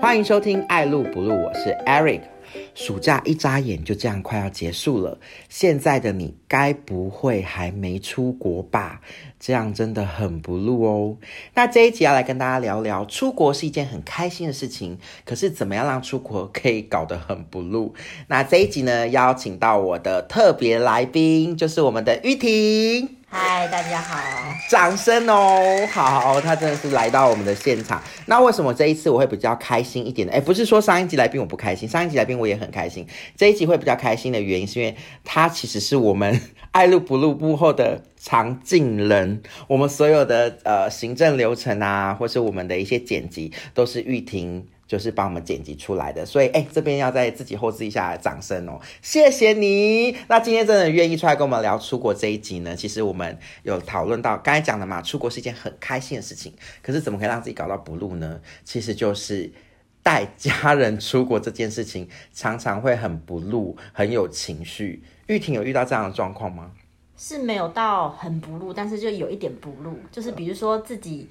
欢迎收听《爱录不录》，我是 Eric。暑假一眨眼就这样快要结束了，现在的你该不会还没出国吧？这样真的很不录哦。那这一集要来跟大家聊聊，出国是一件很开心的事情，可是怎么样让出国可以搞得很不录？那这一集呢，邀请到我的特别来宾，就是我们的玉婷。嗨，大家好！掌声哦！好，他真的是来到我们的现场。那为什么这一次我会比较开心一点呢？哎，不是说上一集来宾我不开心，上一集来宾我也很开心。这一集会比较开心的原因，是因为他其实是我们 爱录不录幕后的常进人。我们所有的呃行政流程啊，或是我们的一些剪辑，都是玉婷。就是帮我们剪辑出来的，所以哎，这边要再自己后置一下掌声哦，谢谢你。那今天真的愿意出来跟我们聊出国这一集呢？其实我们有讨论到刚才讲的嘛，出国是一件很开心的事情，可是怎么可以让自己搞到不录呢？其实就是带家人出国这件事情，常常会很不露，很有情绪。玉婷有遇到这样的状况吗？是没有到很不露，但是就有一点不露，就是比如说自己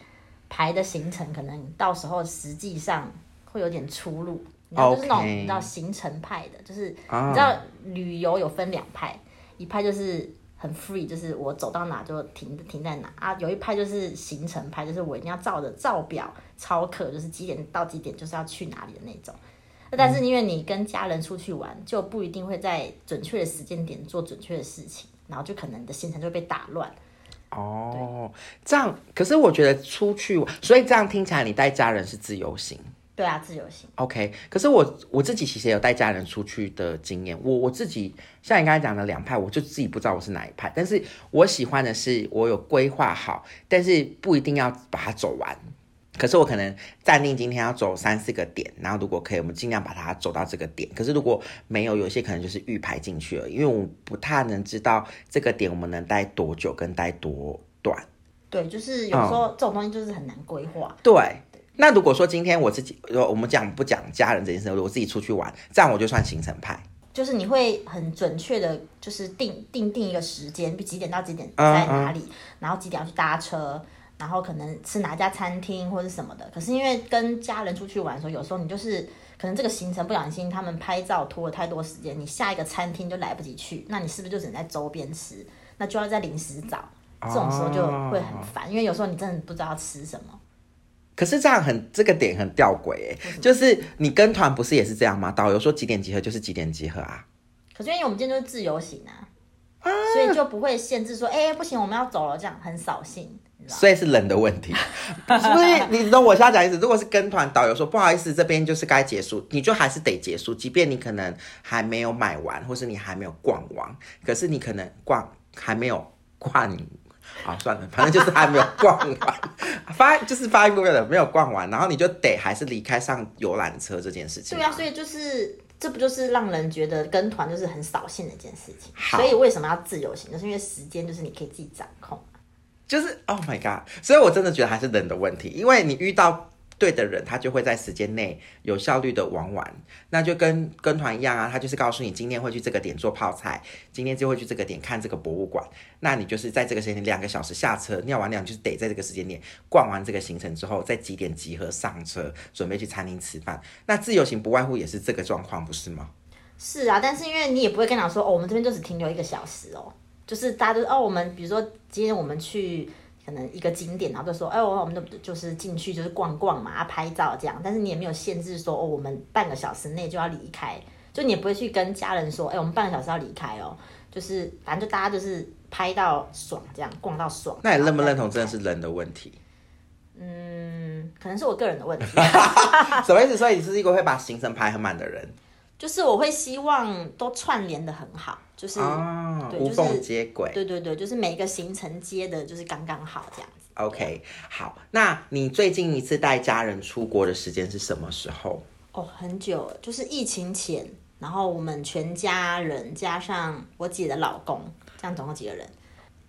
排的行程，可能到时候实际上。会有点出入，然后就是那种你知道行程派的，就是你知道旅游有分两派，一派就是很 free，就是我走到哪就停停在哪啊，有一派就是行程派，就是我一定要照着照表超课，就是几点到几点就是要去哪里的那种。但是因为你跟家人出去玩，就不一定会在准确的时间点做准确的事情，然后就可能你的行程就被打乱。哦，这样，可是我觉得出去，所以这样听起来你带家人是自由行。对啊，自由行。OK，可是我我自己其实也有带家人出去的经验。我我自己像你刚才讲的两派，我就自己不知道我是哪一派。但是我喜欢的是我有规划好，但是不一定要把它走完。可是我可能暂定今天要走三四个点，然后如果可以，我们尽量把它走到这个点。可是如果没有，有些可能就是预排进去了，因为我不太能知道这个点我们能待多久跟待多短。对，就是有时候这种东西就是很难规划。对。那如果说今天我自己，我们讲不讲家人这件事，我自己出去玩，这样我就算行程派。就是你会很准确的，就是定定定一个时间，几点到几点在哪里，然后几点要去搭车，然后可能吃哪家餐厅或者什么的。可是因为跟家人出去玩的时候，有时候你就是可能这个行程不小心他们拍照拖了太多时间，你下一个餐厅就来不及去，那你是不是就只能在周边吃？那就要在临时找，这种时候就会很烦，因为有时候你真的不知道吃什么。可是这样很这个点很吊诡哎，就是你跟团不是也是这样吗？导游说几点集合就是几点集合啊。可是因为我们今天就是自由行啊，所以就不会限制说，哎，不行，我们要走了，这样很扫兴。所以是人的问题，所以你懂我现在讲意思。如果是跟团，导游说不好意思，这边就是该结束，你就还是得结束，即便你可能还没有买完，或是你还没有逛完，可是你可能逛还没有逛。好，算了，反正就是还没有逛完，发就是发一个月的没有逛完，然后你就得还是离开上游览车这件事情。对啊，所以就是这不就是让人觉得跟团就是很扫兴的一件事情。所以为什么要自由行？就是因为时间就是你可以自己掌控。就是 Oh my God！所以我真的觉得还是人的问题，因为你遇到。对的人，他就会在时间内有效率的玩完，那就跟跟团一样啊，他就是告诉你今天会去这个点做泡菜，今天就会去这个点看这个博物馆，那你就是在这个时间两个小时下车尿完尿，就是得在这个时间点逛完这个行程之后，在几点集合上车，准备去餐厅吃饭。那自由行不外乎也是这个状况，不是吗？是啊，但是因为你也不会跟他说哦，我们这边就只停留一个小时哦，就是大家都哦，我们比如说今天我们去。可能一个景点，然后就说，哎，我我们就就是进去就是逛逛嘛，拍照这样。但是你也没有限制说，哦，我们半个小时内就要离开，就你也不会去跟家人说，哎，我们半个小时要离开哦。就是反正就大家就是拍到爽，这样逛到爽。那你认不认同真的是人的问题？嗯，可能是我个人的问题。什么意思？所以你是一个会把行程排很满的人？就是我会希望都串联的很好。就是无缝接轨，对对对，就是每个行程接的，就是刚刚好这样子。OK，好，那你最近一次带家人出国的时间是什么时候？哦，很久，就是疫情前，然后我们全家人加上我姐的老公，这样总共几个人？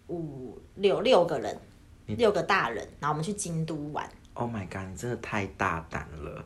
五六六个人，六个大人，然后我们去京都玩。Oh my god，你真的太大胆了！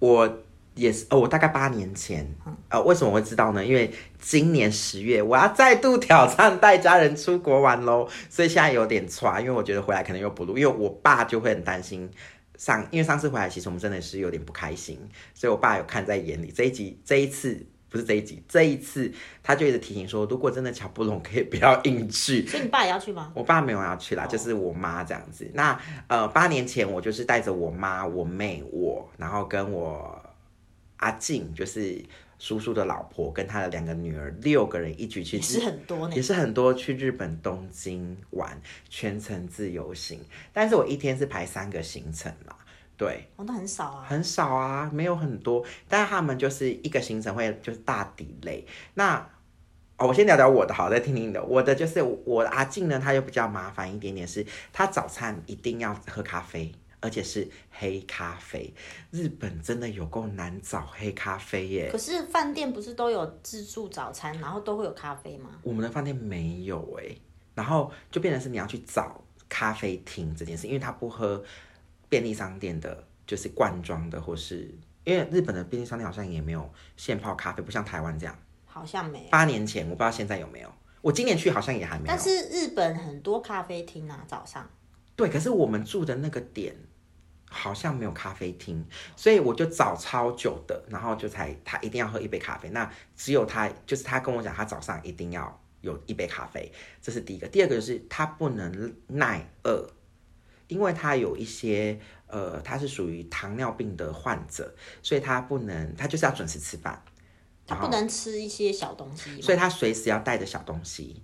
我也是哦，我大概八年前，呃，为什么会知道呢？因为今年十月我要再度挑战带家人出国玩喽，所以现在有点差，因为我觉得回来可能又不录，因为我爸就会很担心上，因为上次回来其实我们真的是有点不开心，所以我爸有看在眼里。这一集这一次不是这一集，这一次他就一直提醒说，如果真的瞧不拢，可以不要硬去。所以你爸也要去吗？我爸没有要去啦，就是我妈这样子。那呃，八年前我就是带着我妈、我妹、我，然后跟我。阿静就是叔叔的老婆，跟他的两个女儿，六个人一起去，也是很多呢，也是很多去日本东京玩，全程自由行。但是我一天是排三个行程嘛，对，哦，那很少啊，很少啊，没有很多。但是他们就是一个行程会就是大底累。那哦，我先聊聊我的，好，再听听你的。我的就是我阿静呢，他就比较麻烦一点点，是他早餐一定要喝咖啡。而且是黑咖啡，日本真的有够难找黑咖啡耶。可是饭店不是都有自助早餐，然后都会有咖啡吗？我们的饭店没有哎，然后就变成是你要去找咖啡厅这件事，因为他不喝便利商店的，就是罐装的，或是因为日本的便利商店好像也没有现泡咖啡，不像台湾这样。好像没。八年前我不知道现在有没有，我今年去好像也还没有。但是日本很多咖啡厅啊，早上。对，可是我们住的那个点。好像没有咖啡厅，所以我就找超久的，然后就才他一定要喝一杯咖啡。那只有他，就是他跟我讲，他早上一定要有一杯咖啡，这是第一个。第二个就是他不能耐饿，因为他有一些呃，他是属于糖尿病的患者，所以他不能，他就是要准时吃饭，他不能吃一些小东西，所以他随时要带着小东西。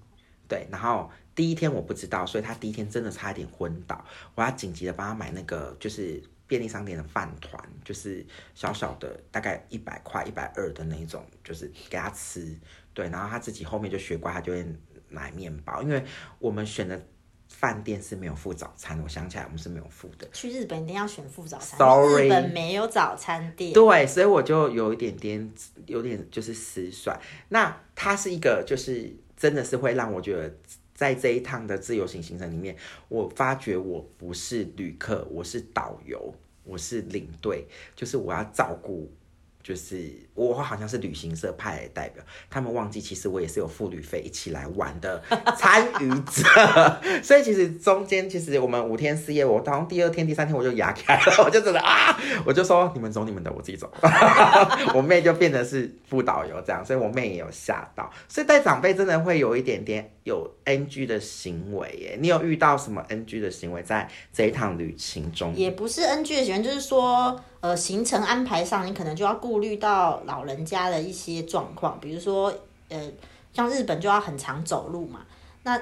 对，然后。第一天我不知道，所以他第一天真的差一点昏倒。我要紧急的帮他买那个，就是便利商店的饭团，就是小小的，大概一百块、一百二的那种，就是给他吃。对，然后他自己后面就学乖，他就会买面包。因为我们选的饭店是没有付早餐，我想起来我们是没有付的。去日本一定要选付早餐，Sorry，日本没有早餐店。对，所以我就有一点点，有点就是失算。那他是一个，就是真的是会让我觉得。在这一趟的自由行行程里面，我发觉我不是旅客，我是导游，我是领队，就是我要照顾。就是我好像是旅行社派的代表，他们忘记其实我也是有付旅费一起来玩的参与者，所以其实中间其实我们五天四夜，我好像第二天第三天我就牙开了，我就真的啊，我就说你们走你们的，我自己走，我妹就变成是副导游这样，所以我妹也有吓到，所以带长辈真的会有一点点有 NG 的行为耶，你有遇到什么 NG 的行为在这一趟旅行中？也不是 NG 的行为，就是说。呃，行程安排上，你可能就要顾虑到老人家的一些状况，比如说，呃，像日本就要很常走路嘛，那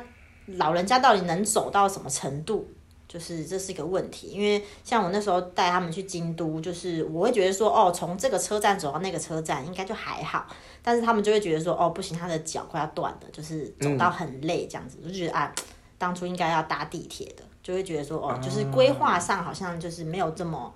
老人家到底能走到什么程度，就是这是一个问题。因为像我那时候带他们去京都，就是我会觉得说，哦，从这个车站走到那个车站应该就还好，但是他们就会觉得说，哦，不行，他的脚快要断了，就是走到很累这样子，就觉得啊，当初应该要搭地铁的，就会觉得说，哦，就是规划上好像就是没有这么。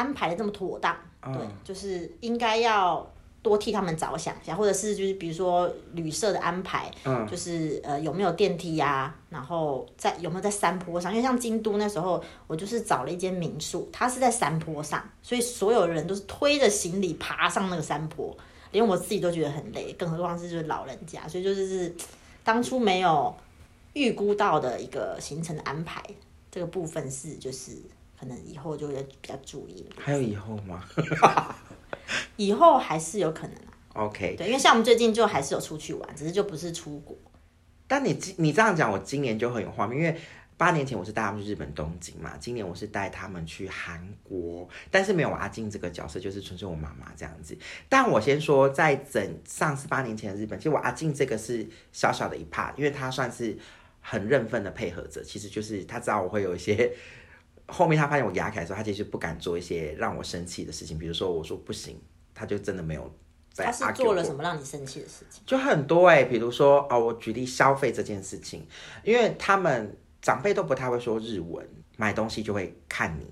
安排的这么妥当，对，就是应该要多替他们着想一下，或者是就是比如说旅社的安排，嗯，就是呃有没有电梯呀，然后在有没有在山坡上，因为像京都那时候，我就是找了一间民宿，它是在山坡上，所以所有人都是推着行李爬上那个山坡，连我自己都觉得很累，更何况是就是老人家，所以就是是当初没有预估到的一个行程的安排，这个部分是就是。可能以后就会比较注意了。还有以后吗？以后还是有可能啊。OK，对，因为像我们最近就还是有出去玩，只是就不是出国。但你你这样讲，我今年就很有画面，因为八年前我是带他们去日本东京嘛，今年我是带他们去韩国，但是没有阿静这个角色，就是纯粹我妈妈这样子。但我先说，在整上次八年前的日本，其实我阿静这个是小小的一 part，因为他算是很认份的配合者，其实就是他知道我会有一些。后面他发现我牙开的时候，他其实不敢做一些让我生气的事情，比如说我说不行，他就真的没有在。他是做了什么让你生气的事情？就很多哎，比如说哦，我举例消费这件事情，因为他们长辈都不太会说日文，买东西就会看你，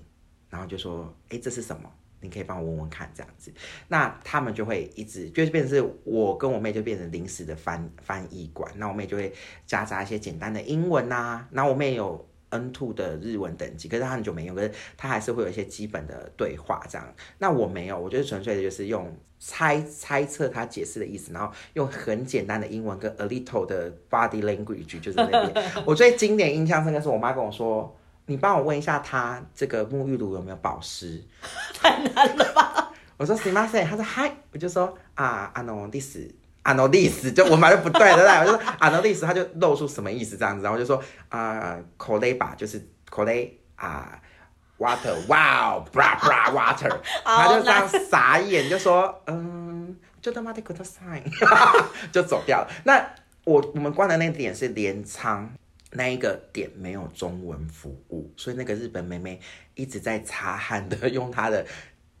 然后就说哎这是什么？你可以帮我问问看这样子，那他们就会一直就是变成是我跟我妹就变成临时的翻翻译官，那我妹就会夹杂一些简单的英文呐，那我妹有。N two 的日文等级，可是他很久没用，可是他还是会有一些基本的对话这样。那我没有，我就是纯粹的就是用猜猜测他解释的意思，然后用很简单的英文跟 a little 的 body language 就是那边。我最经典印象深刻是我妈跟我说：“你帮我问一下他这个沐浴露有没有保湿。”太难了吧？我说 s i m a s 他说嗨，我就说啊，ano this ano this，就我买的不对，对不对？我就说 ano this，他就露出什么意思这样子，然后就说啊 c o l e 吧，就是 c o l e 啊，water，wow，bra bra water，他就这样傻眼，就说嗯，就他妈的 good sign，就走掉了。那我我们关的那点是镰仓那一个点没有中文服务，所以那个日本妹妹一直在擦汗的用她的。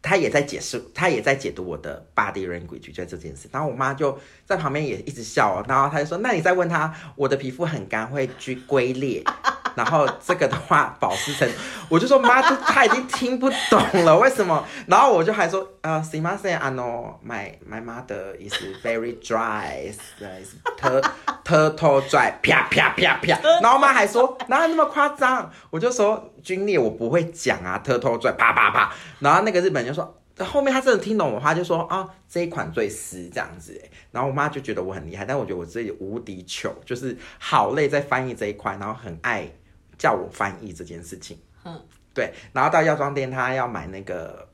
他也在解释，他也在解读我的 body language 在这件事，然后我妈就在旁边也一直笑，然后他就说：“那你再问他，我的皮肤很干，会居龟裂。”然后这个的话，保湿层，我就说妈，就他已经听不懂了，为什么？然后我就还说，呃，Sima say, I know my my mother is very dry, is t turtle dry，啪啪啪啪。然后我妈还说，哪有那么夸张？我就说，军烈我不会讲啊，turtle dry，啪啪啪。然后那个日本人就说，后面他真的听懂我话，就说啊，这一款最湿这样子。然后我妈就觉得我很厉害，但我觉得我自己无敌糗，就是好累在翻译这一块，然后很爱。叫我翻译这件事情，嗯，对，然后到药妆店，他要买那个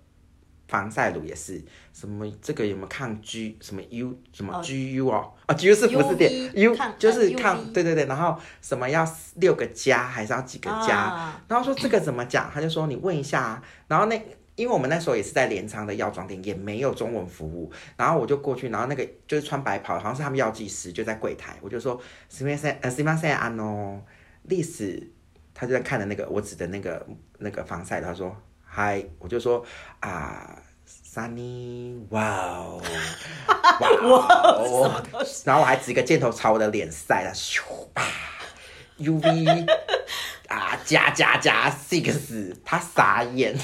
防晒乳，也是什么这个有没有抗 G 什么 U 什么 GU 哦，啊 GU 是不是点 U 就是抗，对对对，然后什么要六个加还是要几个加？然后说这个怎么讲？他就说你问一下，啊然后那因为我们那时候也是在镰仓的药妆店，也没有中文服务，然后我就过去，然后那个就是穿白袍，好像是他们药剂师就在柜台，我就说什么什呃什么什么啊喏，历史。他就在看着那个我指的那个那个防晒，他说嗨，我就说啊，Sunny，哇哦，哇，然后我还指一个箭头朝我的脸晒了，咻啪，UV 啊加加加 six，他傻眼，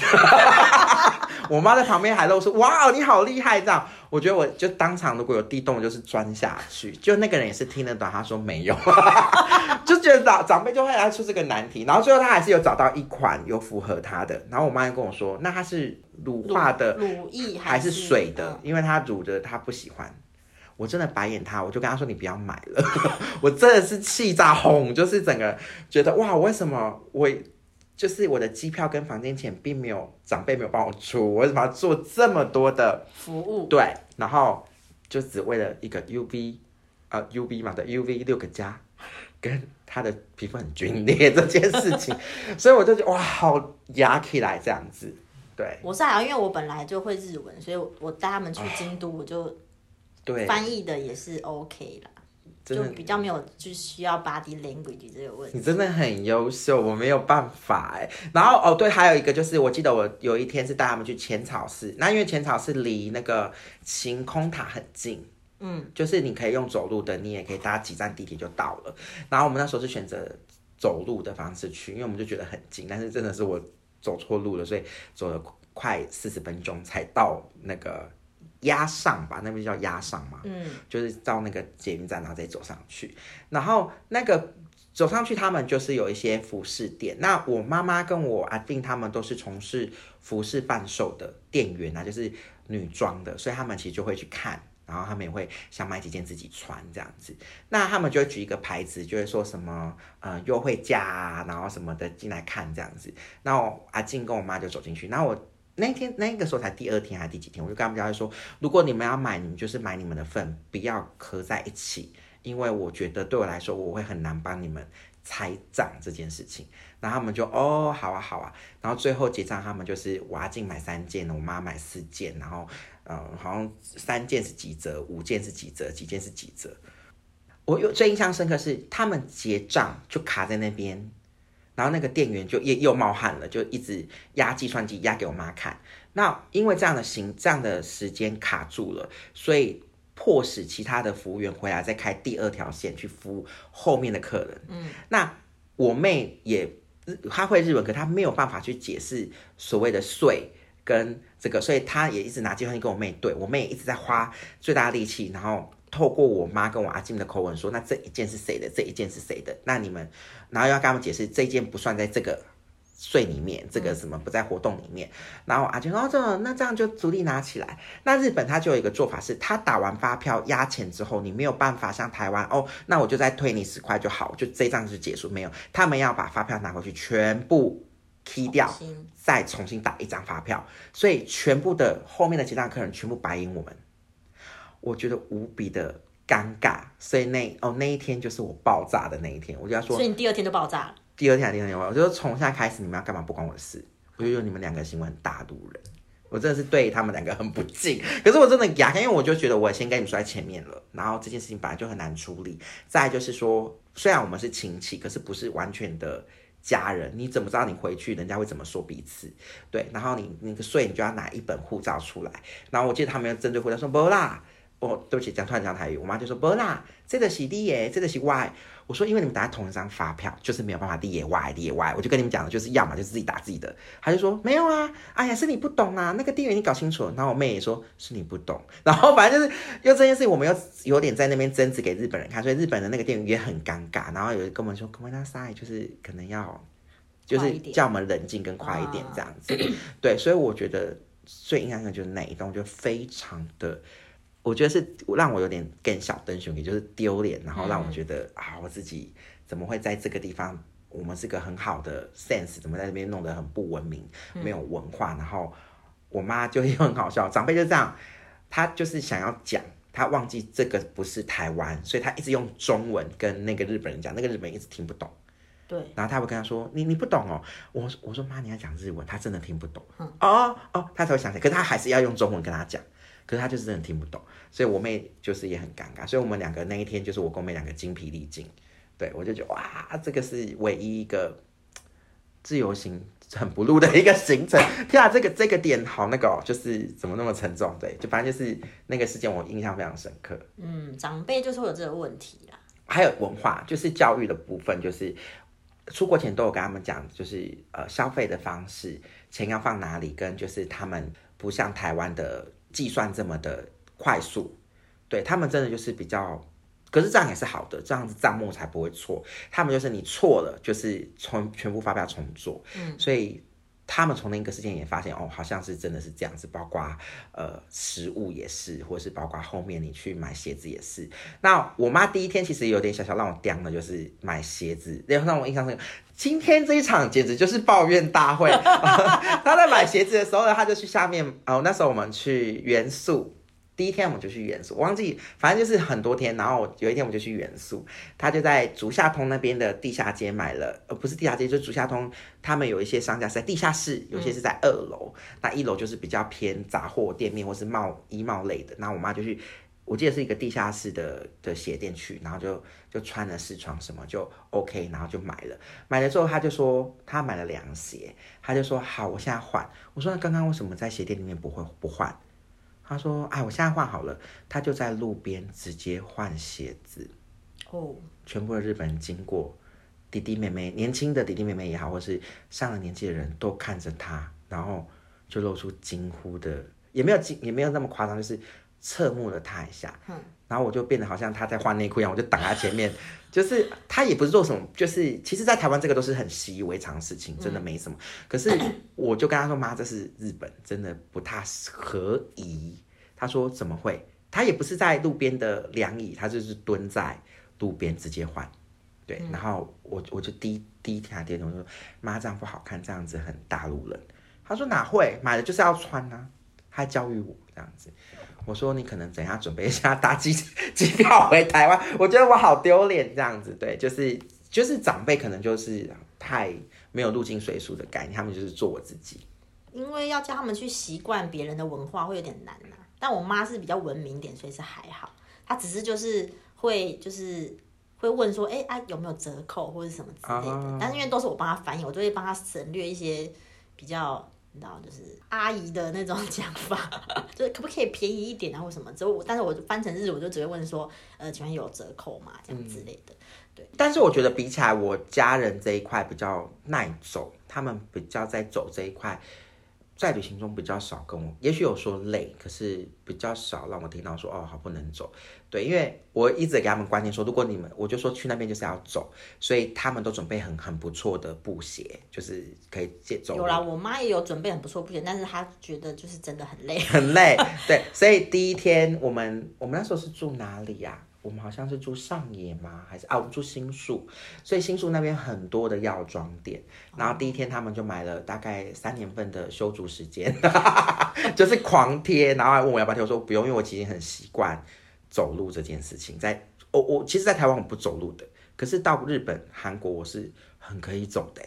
我妈在旁边还露出哇你好厉害这样。我觉得我就当场如果有地洞，就是钻下去。就那个人也是听得懂，他说没有，就觉得长长辈就会来出这个难题。然后最后他还是有找到一款有符合他的。然后我妈就跟我说，那它是乳化的乳液还是水的？因为他乳的他不喜欢。我真的白眼他，我就跟他说你不要买了。我真的是气炸哄，就是整个觉得哇，为什么我？就是我的机票跟房间钱并没有长辈没有帮我出，我为什么要做这么多的服务？对，然后就只为了一个 UV，呃 UV 嘛的 UV 六个加，跟他的皮肤很皲裂这件事情，所以我就觉得哇，好压起来这样子。对，我是还因为我本来就会日文，所以我带他们去京都，我就对翻译的也是 OK 啦。就比较没有，就需要 body language 这个问题。你真的很优秀，我没有办法哎。然后哦，对，还有一个就是，我记得我有一天是带他们去浅草寺，那因为浅草寺离那个晴空塔很近，嗯，就是你可以用走路的，你也可以搭几站地铁就到了。然后我们那时候是选择走路的方式去，因为我们就觉得很近，但是真的是我走错路了，所以走了快四十分钟才到那个。压上吧，那边叫压上嘛，嗯，就是到那个捷运站，然后再走上去。然后那个走上去，他们就是有一些服饰店。那我妈妈跟我阿定他们都是从事服饰贩售的店员啊，就是女装的，所以他们其实就会去看，然后他们也会想买几件自己穿这样子。那他们就会举一个牌子，就会说什么呃优惠价啊，然后什么的进来看这样子。然后阿静跟我妈就走进去，然后我。那天那个时候才第二天还是第几天，我就跟他们讲说，如果你们要买，你们就是买你们的份，不要合在一起，因为我觉得对我来说，我会很难帮你们拆账这件事情。然后他们就哦，好啊好啊。然后最后结账，他们就是我阿静买三件，我妈买四件，然后嗯，好像三件是几折，五件是几折，几件是几折。我有最印象深刻是他们结账就卡在那边。然后那个店员就又又冒汗了，就一直压计算机压给我妈看。那因为这样的行这样的时间卡住了，所以迫使其他的服务员回来再开第二条线去服务后面的客人。嗯，那我妹也她会日文，可她没有办法去解释所谓的税跟这个，所以她也一直拿计算机跟我妹对。我妹也一直在花最大力气，然后透过我妈跟我阿静的口吻说，那这一件是谁的？这一件是谁的？那你们，然后要跟他们解释，这一件不算在这个税里面，这个什么不在活动里面。然后阿静哦，这那这样就逐利拿起来。那日本他就有一个做法是，他打完发票压钱之后，你没有办法像台湾哦，那我就再退你十块就好，就这张就结束。没有，他们要把发票拿回去，全部。踢掉，再重新打一张发票，所以全部的后面的结账客人全部白赢我们，我觉得无比的尴尬，所以那哦那一天就是我爆炸的那一天，我就要说，所以你第二天就爆炸了。第二天还第二天我就说从现在开始你们要干嘛不关我的事，我就用你们两个行为很大度人，我真的是对他们两个很不敬，可是我真的牙因为我就觉得我先跟你们说在前面了，然后这件事情本来就很难处理，再就是说虽然我们是亲戚，可是不是完全的。家人，你怎么知道你回去人家会怎么说彼此？对，然后你那个税你就要拿一本护照出来。然后我记得他们要针对护照说不啦，哦，对不起，讲突然讲台语，我妈就说不啦，这个是 D 耶，这个是 Y。我说因为你们打同一张发票，就是没有办法 D 耶 Y D 耶 Y。我就跟你们讲了，就是要么就自己打自己的。他就说没有啊，哎呀是你不懂啊，那个店员你搞清楚。然后我妹也说是你不懂。然后反正就是又这件事情，我们又有点在那边争执给日本人看，所以日本的那个店员也很尴尬。然后有人跟我们说 Come on side，就是可能要。就是叫我们冷静跟快一点这样子，对，所以我觉得最印象的就是那一段，就非常的，我觉得是让我有点更小灯熊，也就是丢脸，然后让我觉得啊，我自己怎么会在这个地方？我们是个很好的 sense，怎么在这边弄得很不文明，没有文化？然后我妈就又很好笑，长辈就这样，她就是想要讲，她忘记这个不是台湾，所以她一直用中文跟那个日本人讲，那个日本人一直听不懂。对，然后他会跟他说：“你你不懂哦。”我我说：“妈，你要讲日文，他真的听不懂。”哦哦，他才会想起来，可是他还是要用中文跟他讲，可是他就是真的听不懂，所以我妹就是也很尴尬，所以我们两个那一天就是我跟我妹两个精疲力尽。对我就觉得哇，这个是唯一一个自由行很不入的一个行程。天啊，这个这个点好那个，哦就是怎么那么沉重？对，就反正就是那个事件我印象非常深刻。嗯，长辈就是会有这个问题啦。还有文化，就是教育的部分，就是。出国前都有跟他们讲，就是呃消费的方式，钱要放哪里，跟就是他们不像台湾的计算这么的快速，对他们真的就是比较，可是这样也是好的，这样子账目才不会错。他们就是你错了，就是从全部发票重做，嗯，所以。他们从那个事件也发现，哦，好像是真的是这样子，包括呃食物也是，或是包括后面你去买鞋子也是。那我妈第一天其实有点小小让我刁的，就是买鞋子，然后让我印象深刻。今天这一场简直就是抱怨大会。他在买鞋子的时候呢，他就去下面哦，那时候我们去元素。第一天我们就去元素，忘记，反正就是很多天。然后有一天我们就去元素，他就在竹下通那边的地下街买了，呃，不是地下街，就是竹下通，他们有一些商家是在地下室，有些是在二楼，那一楼就是比较偏杂货店面或是贸衣贸类的。然后我妈就去，我记得是一个地下室的的鞋店去，然后就就穿了试穿什么就 OK，然后就买了。买了之后他就说他买了凉鞋，他就说好，我现在换。我说那刚刚为什么在鞋店里面不会不换？他说：“哎，我现在换好了。”他就在路边直接换鞋子。哦，全部的日本人经过，弟弟妹妹、年轻的弟弟妹妹也好，或是上了年纪的人都看着他，然后就露出惊呼的，也没有惊，也没有那么夸张，就是侧目了他一下。嗯。然后我就变得好像他在换内裤一样，我就挡他前面，就是他也不是做什么，就是其实，在台湾这个都是很习以为常的事情，真的没什么。可是我就跟他说：“妈，这是日本，真的不太合宜。”他说：“怎么会？他也不是在路边的凉椅，他就是蹲在路边直接换。”对，然后我我就第一第一天还第二天我说：“妈，这样不好看，这样子很大陆人。”他说：“哪会？买了就是要穿啊！”他教育我这样子。我说你可能等下准备一下搭机机票回台湾，我觉得我好丢脸这样子，对，就是就是长辈可能就是太没有入境随俗的概念，他们就是做我自己。因为要叫他们去习惯别人的文化会有点难呐。但我妈是比较文明点，所以是还好。她只是就是会就是会问说，哎啊有没有折扣或者什么之类的。但是因为都是我帮她翻译，我就会帮她省略一些比较。你知道，就是阿姨的那种讲法，就是可不可以便宜一点啊，或什么？之后，但是我翻成日，我就只会问说，呃，请问有折扣吗？这样之类的。对。但是我觉得比起来，我家人这一块比较耐走，他们比较在走这一块，在旅行中比较少跟我，也许有说累，可是比较少让我听到说哦好不能走。对，因为我一直给他们观念说，如果你们我就说去那边就是要走，所以他们都准备很很不错的布鞋，就是可以借走。有啦，我妈也有准备很不错布鞋，但是她觉得就是真的很累，很累。对，所以第一天我们我们那时候是住哪里呀？我们好像是住上野吗？还是啊？我们住新宿，所以新宿那边很多的药妆店。然后第一天他们就买了大概三年份的修足时间，就是狂贴。然后还问我要不要贴，我说不用，因为我其实很习惯走路这件事情。在我我其实，在台湾我不走路的，可是到日本、韩国我是很可以走的。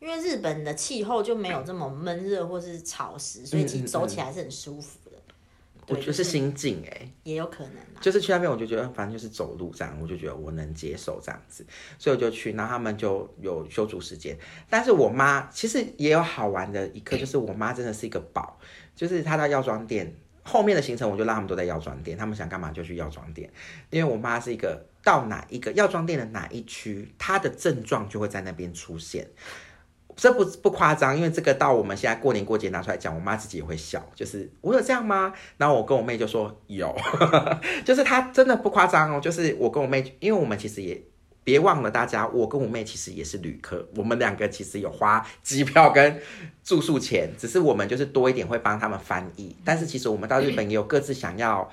因为日本的气候就没有这么闷热或是潮湿，所以其实走起来是很舒服。我觉得是心境哎，也有可能，就是去那边我就觉得反正就是走路这样，我就觉得我能接受这样子，所以我就去，然后他们就有修足时间。但是我妈其实也有好玩的一刻，就是我妈真的是一个宝，就是她到药妆店后面的行程，我就让他们都在药妆店，他们想干嘛就去药妆店，因为我妈是一个到哪一个药妆店的哪一区，她的症状就会在那边出现。这不不夸张，因为这个到我们现在过年过节拿出来讲，我妈自己也会笑，就是我有这样吗？然后我跟我妹就说有，就是她真的不夸张哦，就是我跟我妹，因为我们其实也别忘了大家，我跟我妹其实也是旅客，我们两个其实有花机票跟住宿钱，只是我们就是多一点会帮他们翻译，但是其实我们到日本也有各自想要。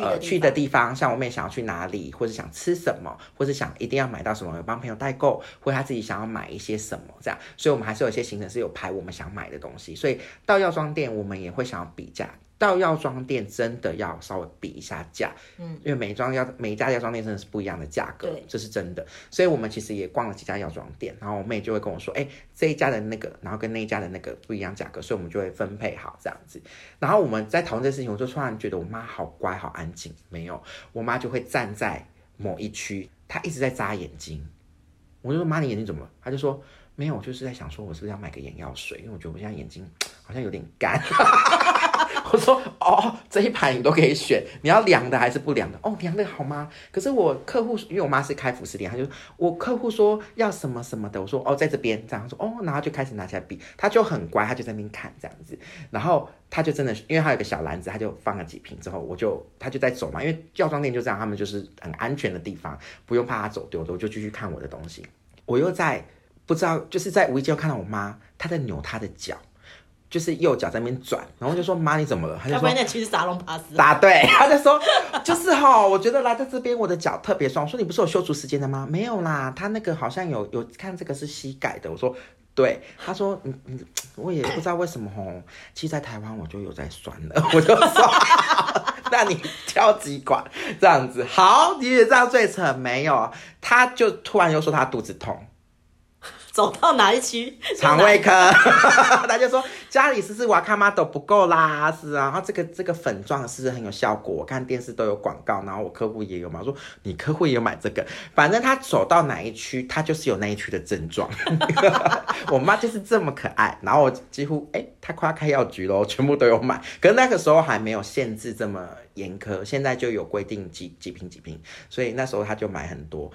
呃，去的地方，像我妹想要去哪里，或者想吃什么，或者想一定要买到什么，帮朋友代购，或者他自己想要买一些什么，这样，所以我们还是有一些行程是有排我们想买的东西，所以到药妆店我们也会想要比价。到药妆店真的要稍微比一下价，嗯，因为每妆药每一家药妆店真的是不一样的价格，这是真的。所以我们其实也逛了几家药妆店，然后我妹就会跟我说，哎，这一家的那个，然后跟那一家的那个不一样价格，所以我们就会分配好这样子。然后我们在讨论这事情，我就突然觉得我妈好乖好安静，没有，我妈就会站在某一区，她一直在眨眼睛。我就说妈，你眼睛怎么了？她就说没有，我就是在想说，我是不是要买个眼药水，因为我觉得我现在眼睛好像有点干。我说哦，这一排你都可以选，你要凉的还是不凉的？哦，凉的好吗？可是我客户，因为我妈是开服饰店，她就我客户说要什么什么的，我说哦，在这边这样说哦，然后就开始拿起来比，他就很乖，他就在那边看这样子，然后他就真的，因为他有个小篮子，他就放了几瓶之后，我就他就在走嘛，因为药妆店就这样，他们就是很安全的地方，不用怕他走丢的，我就继续看我的东西，我又在不知道就是在无意间看到我妈，她在扭她的脚。就是右脚在那边转，然后就说妈你怎么了？他就说那其实沙龙巴斯。答对，他就说就是哈，我觉得来在这边我的脚特别酸。我说你不是有修足时间的吗？没有啦，他那个好像有有看这个是膝盖的。我说对，他说嗯嗯，我也不知道为什么吼，其实在台湾我就有在酸了，我就说 那你挑几管这样子好，你也这样最扯没有？他就突然又说他肚子痛。走到哪一区？肠胃科，他就说家里是是瓦卡玛都不够啦，是啊，然后这个这个粉状是很有效果，我看电视都有广告，然后我客户也有嘛，说你客户也有买这个，反正他走到哪一区，他就是有那一区的症状。我妈就是这么可爱，然后我几乎哎，他快要开药局喽，全部都有买，可是那个时候还没有限制这么严苛，现在就有规定几几瓶几瓶，所以那时候他就买很多。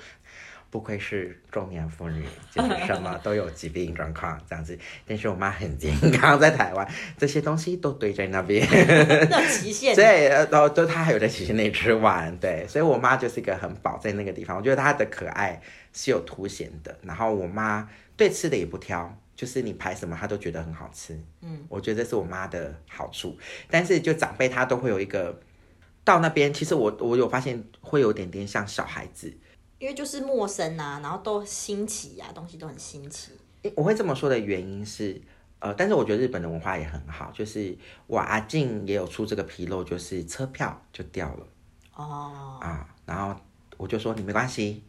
不愧是中年妇女，就是什么都有疾病状况这样子。但是我妈很健康，在台湾这些东西都堆在那边。那极限对，然后都她还有在期限内吃完。对，所以我妈就是一个很饱在那个地方。我觉得她的可爱是有凸显的。然后我妈对吃的也不挑，就是你排什么她都觉得很好吃。嗯，我觉得这是我妈的好处。但是就长辈她都会有一个到那边，其实我我有发现会有点点像小孩子。因为就是陌生啊，然后都新奇啊，东西都很新奇。我会这么说的原因是，呃，但是我觉得日本的文化也很好，就是我阿静也有出这个纰漏，就是车票就掉了。哦。啊，然后我就说你没关系，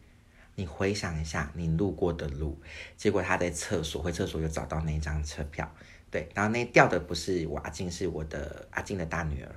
你回想一下你路过的路，结果他在厕所回厕所又找到那张车票，对，然后那掉的不是我阿静，是我的阿静的大女儿。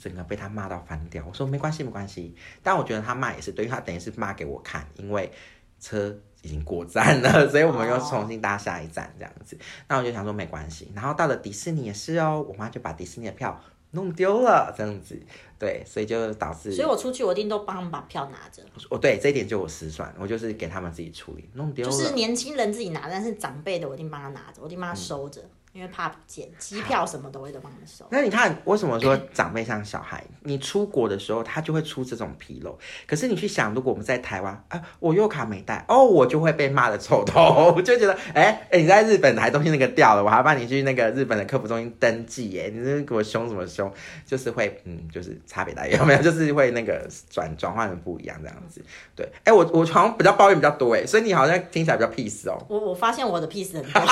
整个被他骂到翻掉，我说没关系没关系，但我觉得他骂也是对，他等于是骂给我看，因为车已经过站了，所以我们又重新搭下一站这样子。那我就想说没关系，然后到了迪士尼也是哦，我妈就把迪士尼的票弄丢了这样子，对，所以就导致，所以我出去我一定都帮他们把票拿着。哦，对，这一点就我失算，我就是给他们自己处理，弄丢了。就是年轻人自己拿，但是长辈的我一定帮他拿着，我一定帮他收着。因为怕不见，机票什么都会都帮他们收。那你看，为什么说长辈像小孩？你出国的时候，他就会出这种纰漏。可是你去想，如果我们在台湾，啊，我优卡没带，哦，我就会被骂的臭头，我 就觉得，哎哎，你在日本还东西那个掉了，我还帮你去那个日本的客服中心登记，耶，你这给我凶什么凶？就是会，嗯，就是差别待遇，有没有？就是会那个转转换的不一样这样子。对，哎，我我好像比较抱怨比较多，哎，所以你好像听起来比较 peace 哦。我我发现我的 peace 很多，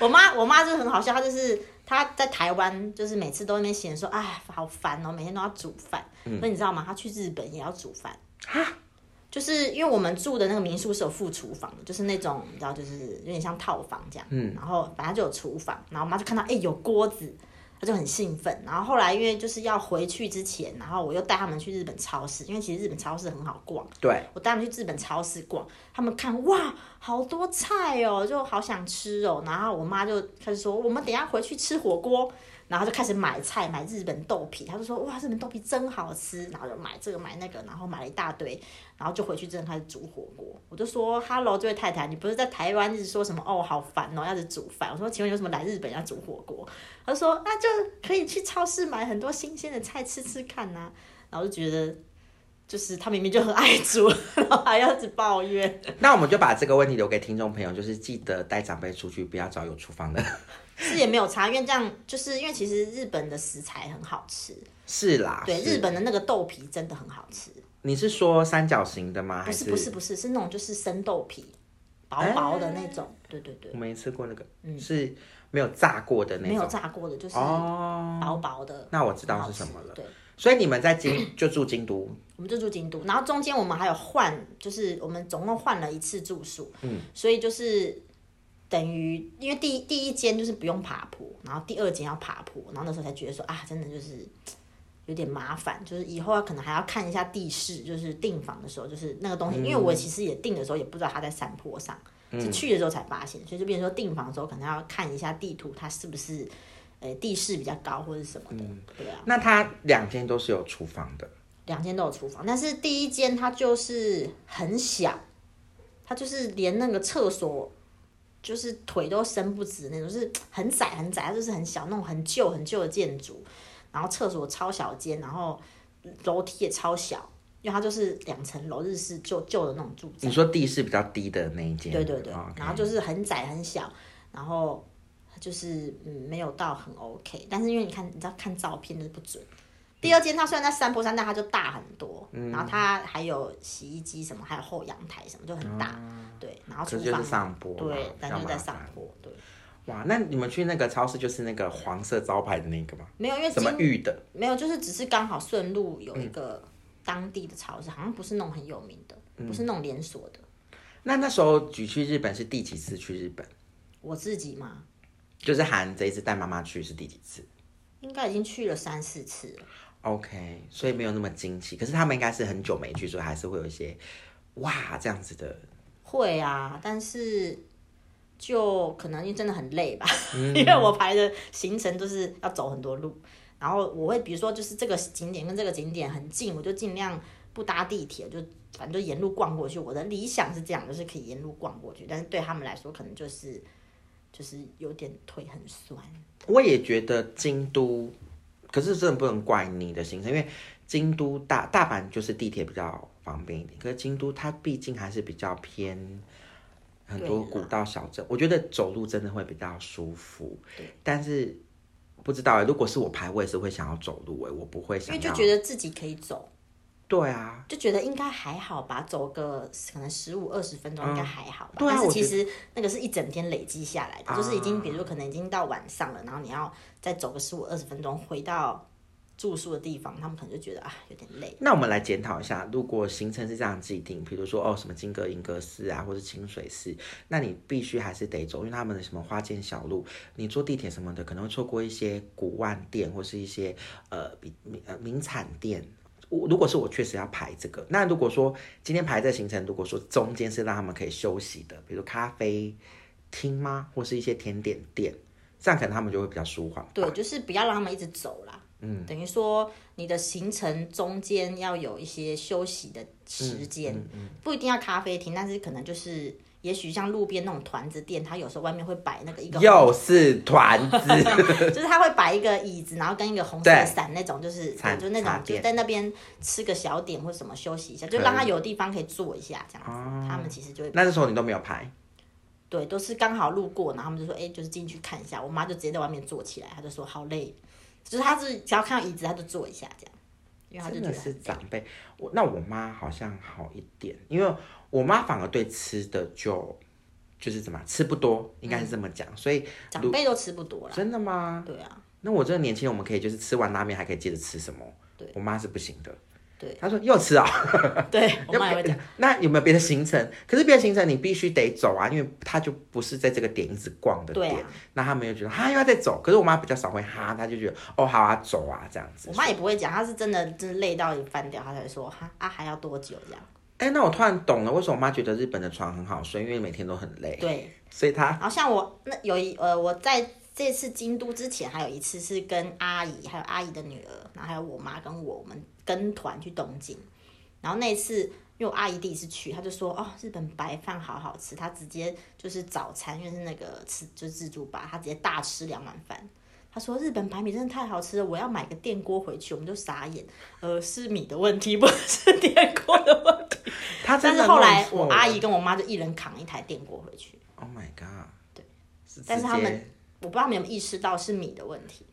我 妈我妈。他就很好笑，他就是他在台湾，就是每次都那边嫌说，哎，好烦哦，每天都要煮饭。那你知道吗？他去日本也要煮饭，就是因为我们住的那个民宿是有附厨房的，就是那种你知道，就是有点像套房这样。嗯，然后反正就有厨房，然后我妈就看到，哎，有锅子。她就很兴奋，然后后来因为就是要回去之前，然后我又带他们去日本超市，因为其实日本超市很好逛。对，我带他们去日本超市逛，他们看哇，好多菜哦，就好想吃哦。然后我妈就开始说，我们等下回去吃火锅。然后就开始买菜，买日本豆皮，他就说哇，日本豆皮真好吃，然后就买这个买那个，然后买了一大堆，然后就回去真的开始煮火锅。我就说，Hello，这位太太，你不是在台湾一直说什么哦，好烦哦，要是煮饭。我说，请问有什么来日本要煮火锅？他说，那就可以去超市买很多新鲜的菜吃吃看呐。然后就觉得，就是他明明就很爱煮，然后还要一直抱怨。那我们就把这个问题留给听众朋友，就是记得带长辈出去，不要找有厨房的。是也没有差，因为这样就是因为其实日本的食材很好吃，是啦，对，日本的那个豆皮真的很好吃。你是说三角形的吗？不是不是不是，是那种就是生豆皮，薄薄的那种。对对对，我没吃过那个，嗯，是没有炸过的那种，没有炸过的，就是薄薄的。那我知道是什么了。对，所以你们在京 就住京都，我们就住京都，然后中间我们还有换，就是我们总共换了一次住宿，嗯，所以就是。等于，因为第第一间就是不用爬坡，然后第二间要爬坡，然后那时候才觉得说啊，真的就是有点麻烦，就是以后可能还要看一下地势，就是订房的时候，就是那个东西，因为我其实也订的时候也不知道它在山坡上，是去的时候才发现，所以就变成说订房的时候可能要看一下地图，它是不是呃地势比较高或者什么的，对啊。那它两间都是有厨房的，两间都有厨房，但是第一间它就是很小，它就是连那个厕所。就是腿都伸不直那种，是很窄很窄，它就是很小那种很旧很旧的建筑，然后厕所超小间，然后楼梯也超小，因为它就是两层楼日式旧旧的那种住宅。你说地势比较低的那一间？对对对，然后就是很窄很小，然后就是嗯没有到很 OK，但是因为你看你知道看照片就是不准。第二间它虽然在山坡上，但它就大很多，然后它还有洗衣机什么，还有后阳台什么，就很大。对，然后厨房上坡，对，但就在上坡，对。哇，那你们去那个超市就是那个黄色招牌的那个吗？没有，因为什么玉的？没有，就是只是刚好顺路有一个当地的超市，好像不是那种很有名的，不是那种连锁的。那那时候举去日本是第几次去日本？我自己吗？就是喊这一次带妈妈去是第几次？应该已经去了三四次了。OK，所以没有那么惊奇，可是他们应该是很久没去，所以还是会有一些哇这样子的。会啊，但是就可能因为真的很累吧，因为我排的行程都是要走很多路，然后我会比如说就是这个景点跟这个景点很近，我就尽量不搭地铁，就反正就沿路逛过去。我的理想是这样，就是可以沿路逛过去，但是对他们来说可能就是就是有点腿很酸。我也觉得京都。可是真的不能怪你的行程，因为京都大大阪就是地铁比较方便一点，可是京都它毕竟还是比较偏很多古道小镇，我觉得走路真的会比较舒服。对，但是不知道哎，如果是我排，我也是会想要走路哎，我不会想，因为就觉得自己可以走。对啊，就觉得应该还好吧，走个可能十五二十分钟应该还好吧。但是其实那个是一整天累积下来的，就是已经比如说可能已经到晚上了，然后你要再走个十五二十分钟回到住宿的地方，他们可能就觉得啊有点累。那我们来检讨一下，如果行程是这样既定，比如说哦什么金阁银阁寺啊，或者清水寺，那你必须还是得走，因为他们的什么花间小路，你坐地铁什么的可能会错过一些古玩店或是一些呃比呃名产店。如果是我确实要排这个，那如果说今天排这个行程，如果说中间是让他们可以休息的，比如咖啡厅吗，或是一些甜点店，这样可能他们就会比较舒缓。对，就是不要让他们一直走啦。嗯，等于说你的行程中间要有一些休息的时间，不一定要咖啡厅，但是可能就是也许像路边那种团子店，它有时候外面会摆那个一个，又是团子，就是他会摆一个椅子，然后跟一个红色的伞那种，就是就那种就在那边吃个小点或什么休息一下，就让他有地方可以坐一下这样子。他们其实就会那时候你都没有排，对，都是刚好路过，然后他们就说，哎，就是进去看一下。我妈就直接在外面坐起来，她就说好累，就是她是只要看到椅子，她就坐一下这样。真的是长辈，我那我妈好像好一点，因为我妈反而对吃的就就是怎么吃不多，应该是这么讲，所以长辈都吃不多了。真的吗？对啊。那我这个年轻人，我们可以就是吃完拉面还可以接着吃什么？对，我妈是不行的。对，她说又吃啊，对，我妈也会讲。那有没有别的行程？可是别的行程你必须得走啊，因为她就不是在这个点一直逛的点。那他们又觉得哈又要再走，可是我妈比较少会哈，她就觉得哦好啊走啊这样子。我妈也不会讲，她是真的真的累到你翻掉，她才说哈啊还要多久这样。哎，那我突然懂了，为什么我妈觉得日本的床很好睡，因为每天都很累。对，所以她。好像我那有一呃我在。这次京都之前还有一次是跟阿姨，还有阿姨的女儿，然后还有我妈跟我们跟团去东京。然后那次因为我阿姨第一次去，她就说：“哦，日本白饭好好吃。”她直接就是早餐，因为是那个吃就是自助吧，她直接大吃两碗饭。她说：“日本白米真的太好吃了，我要买个电锅回去。”我们就傻眼，呃，是米的问题，不是电锅的问题。他但是后来我阿姨跟我妈就一人扛一台电锅回去。Oh my god！对，但是他们。我不知道你有没有意识到是米的问题。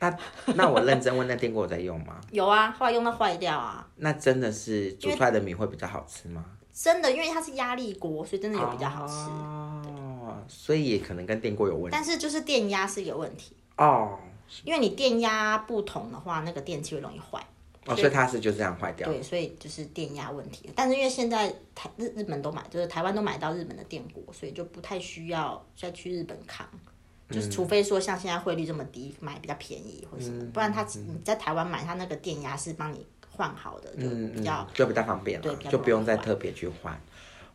那那我认真问，那电锅在用吗？有啊，后来用到坏掉啊。那真的是煮出来的米会比较好吃吗？真的，因为它是压力锅，所以真的有比较好吃。哦，所以也可能跟电锅有问题。但是就是电压是有问题哦，因为你电压不同的话，那个电器会容易坏。哦，所以它是就这样坏掉。对，所以就是电压问题。但是因为现在台日日本都买，就是台湾都买到日本的电锅，所以就不太需要再去日本扛。就是除非说像现在汇率这么低，买比较便宜或什么，不然它你在台湾买，它那个电压是帮你换好的，就比较就比较方便了，就不用再特别去换。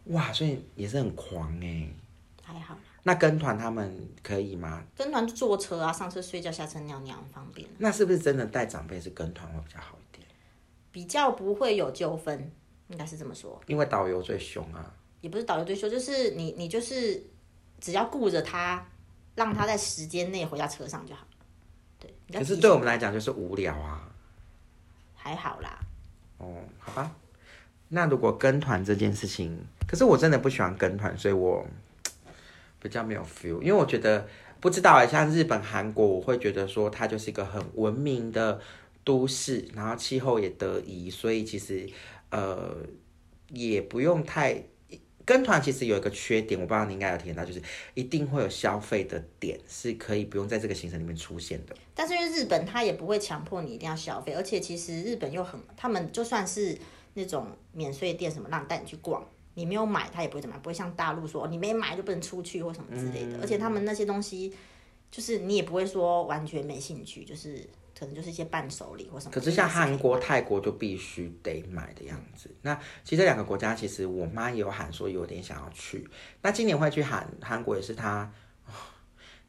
哇，所以也是很狂哎。还好。那跟团他们可以吗？跟团坐车啊，上车睡觉，下车尿尿，方便。那是不是真的带长辈是跟团会比较好一点？比较不会有纠纷，应该是这么说。因为导游最凶啊。也不是导游最凶，就是你你就是只要顾着他。让他在时间内回到车上就好。对，可是对我们来讲就是无聊啊。还好啦。哦，好吧。那如果跟团这件事情，可是我真的不喜欢跟团，所以我比较没有 feel。因为我觉得不知道哎，像日本、韩国，我会觉得说它就是一个很文明的都市，然后气候也得宜，所以其实呃也不用太。跟团其实有一个缺点，我不知道你应该有体验到，就是一定会有消费的点是可以不用在这个行程里面出现的。但是因为日本它也不会强迫你一定要消费，而且其实日本又很，他们就算是那种免税店什么让带你去逛，你没有买他也不会怎么样，不会像大陆说你没买就不能出去或什么之类的。而且他们那些东西，就是你也不会说完全没兴趣，就是。可能就是一些伴手礼或什么。可是像韩国、泰国就必须得买的样子。那其实这两个国家，其实我妈也有喊说有点想要去。那今年会去韩韩国也是她，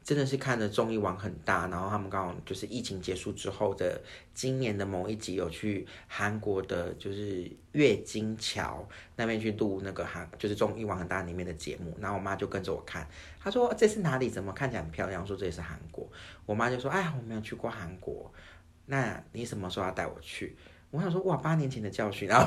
真的是看的综艺网很大。然后他们刚好就是疫情结束之后的今年的某一集有去韩国的，就是月经桥那边去录那个韩，就是综艺网很大里面的节目。然后我妈就跟着我看，她说这是哪里？怎么看起来很漂亮？说这也是韩国。我妈就说：“哎，我没有去过韩国，那你什么时候要带我去？”我想说：“哇，八年前的教训。”然后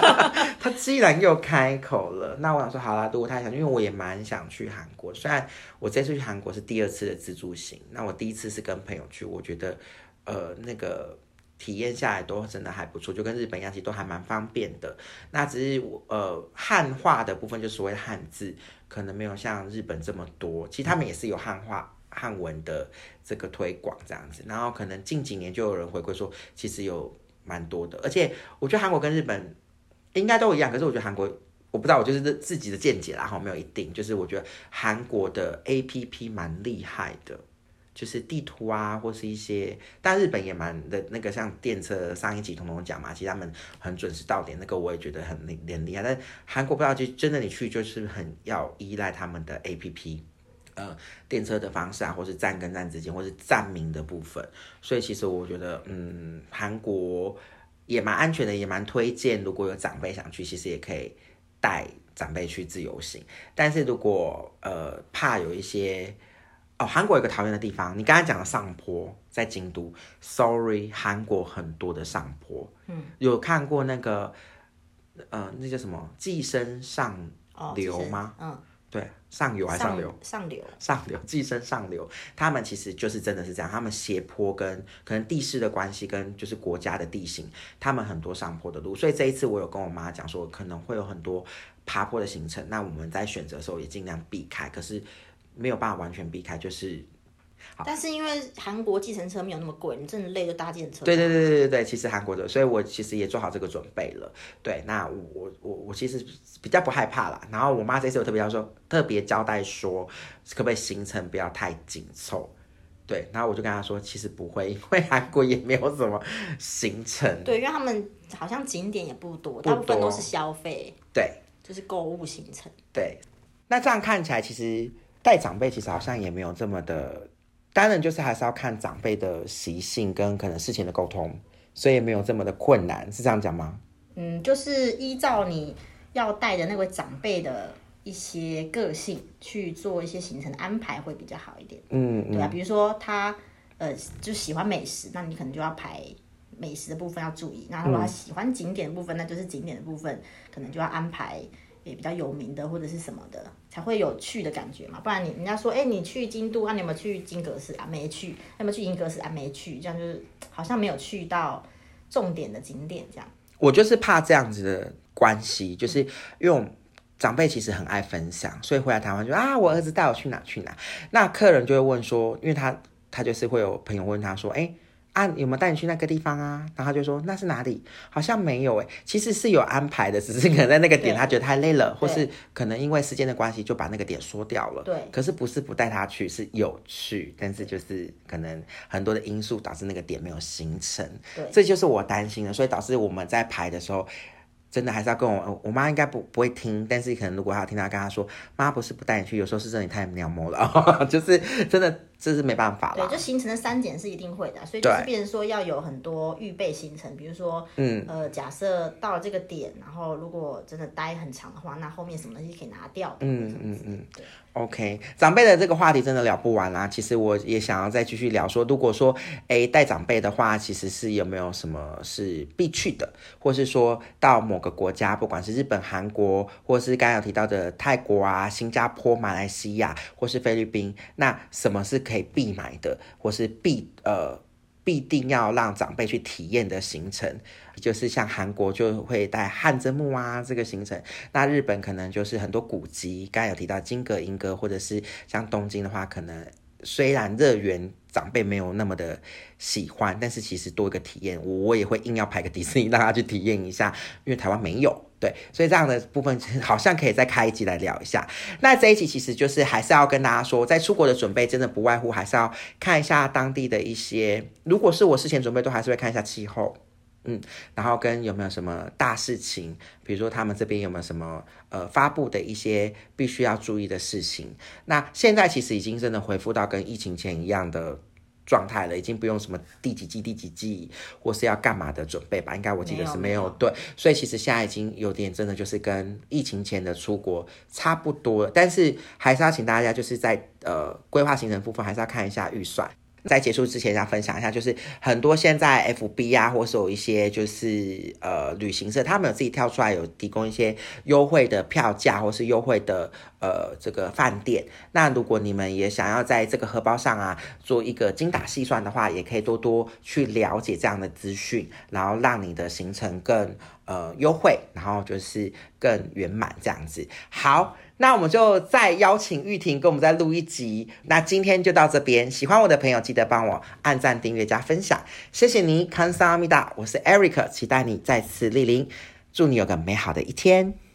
他既然又开口了，那我想说：“好啦，如果他想，因为我也蛮想去韩国。虽然我这次去韩国是第二次的自助行，那我第一次是跟朋友去，我觉得呃那个体验下来都真的还不错，就跟日本一样，其实都还蛮方便的。那只是我呃汉化的部分，就所谓汉字，可能没有像日本这么多。其实他们也是有汉化。”汉文的这个推广这样子，然后可能近几年就有人回馈说，其实有蛮多的，而且我觉得韩国跟日本应该都一样，可是我觉得韩国我不知道，我就是自己的见解啦，哈，没有一定，就是我觉得韩国的 A P P 蛮厉害的，就是地图啊，或是一些，但日本也蛮的那个像电车上一集统统讲嘛，其实他们很准时到点，那个我也觉得很厉很厉害，但韩国不知道，就真的你去就是很要依赖他们的 A P P。呃，电车的方式啊，或是站跟站之间，或是站名的部分，所以其实我觉得，嗯，韩国也蛮安全的，也蛮推荐。如果有长辈想去，其实也可以带长辈去自由行。但是如果呃怕有一些哦，韩国有个讨厌的地方，你刚才讲的上坡在京都，sorry，韩国很多的上坡，嗯，有看过那个呃那叫什么寄生上流吗？嗯。对，上游还是上流？上流，上流，寄生上流。他们其实就是真的是这样，他们斜坡跟可能地势的关系，跟就是国家的地形，他们很多上坡的路。所以这一次我有跟我妈讲说，可能会有很多爬坡的行程。那我们在选择的时候也尽量避开，可是没有办法完全避开，就是。但是因为韩国计程车没有那么贵，你真的累就搭计程车。对对对对对对，其实韩国的，所以我其实也做好这个准备了。对，那我我我其实比较不害怕啦。然后我妈这次我特别要说，特别交代说，可不可以行程不要太紧凑。对，然后我就跟她说，其实不会，因为韩国也没有什么行程。对，因为他们好像景点也不多，大部分都是消费。对，就是购物行程。对，那这样看起来，其实带长辈其实好像也没有这么的。当然，就是还是要看长辈的习性跟可能事情的沟通，所以没有这么的困难，是这样讲吗？嗯，就是依照你要带的那位长辈的一些个性去做一些行程的安排会比较好一点。嗯，对啊，比如说他呃就喜欢美食，那你可能就要排美食的部分要注意；那如果他喜欢景点的部分，那就是景点的部分可能就要安排。也比较有名的或者是什么的，才会有趣的感觉嘛。不然你人家说，哎，你去京都啊，你有没有去金阁寺啊？没去。有没有去银阁寺啊？没去。这样就是好像没有去到重点的景点这样。我就是怕这样子的关系，就是因为长辈其实很爱分享，所以回来台湾就啊，我儿子带我去哪去哪。那客人就会问说，因为他他就是会有朋友问他说，哎。啊，有没有带你去那个地方啊？然后他就说那是哪里？好像没有诶，其实是有安排的，只是可能在那个点他觉得太累了，或是可能因为时间的关系就把那个点缩掉了。对，可是不是不带他去，是有去，但是就是可能很多的因素导致那个点没有形成。对，这就是我担心的，所以导致我们在排的时候。真的还是要跟我，我妈应该不不会听，但是可能如果她听她跟她说，妈不是不带你去，有时候是真的太鸟毛了，就是真的这是没办法了。对，就行程的删减是一定会的，所以就是变成说要有很多预备行程，比如说，嗯，呃，假设到了这个点，然后如果真的待很长的话，那后面什么东西可以拿掉？嗯嗯嗯，对。OK，长辈的这个话题真的聊不完啦。其实我也想要再继续聊，说如果说哎带长辈的话，其实是有没有什么是必去的，或是说到某个国家，不管是日本、韩国，或是刚刚有提到的泰国啊、新加坡、马来西亚，或是菲律宾，那什么是可以必买的，或是必呃必定要让长辈去体验的行程？就是像韩国就会带汗蒸木啊这个行程，那日本可能就是很多古籍，刚才有提到金阁银阁，或者是像东京的话，可能虽然乐园长辈没有那么的喜欢，但是其实多一个体验，我也会硬要排个迪士尼让他去体验一下，因为台湾没有，对，所以这样的部分好像可以再开一集来聊一下。那这一集其实就是还是要跟大家说，在出国的准备真的不外乎还是要看一下当地的一些，如果是我事前准备，都还是会看一下气候。嗯，然后跟有没有什么大事情，比如说他们这边有没有什么呃发布的一些必须要注意的事情？那现在其实已经真的恢复到跟疫情前一样的状态了，已经不用什么第几季第几季或是要干嘛的准备吧？应该我记得是没有对，所以其实现在已经有点真的就是跟疫情前的出国差不多，但是还是要请大家就是在呃规划行程部分还是要看一下预算。在结束之前，要分享一下，就是很多现在 FB 啊，或是有一些就是呃旅行社，他们有自己跳出来有提供一些优惠的票价，或是优惠的呃这个饭店。那如果你们也想要在这个荷包上啊做一个精打细算的话，也可以多多去了解这样的资讯，然后让你的行程更呃优惠，然后就是更圆满这样子。好。那我们就再邀请玉婷跟我们再录一集。那今天就到这边，喜欢我的朋友记得帮我按赞、订阅、加分享，谢谢你，康萨阿米达，我是 Eric，期待你再次莅临，祝你有个美好的一天。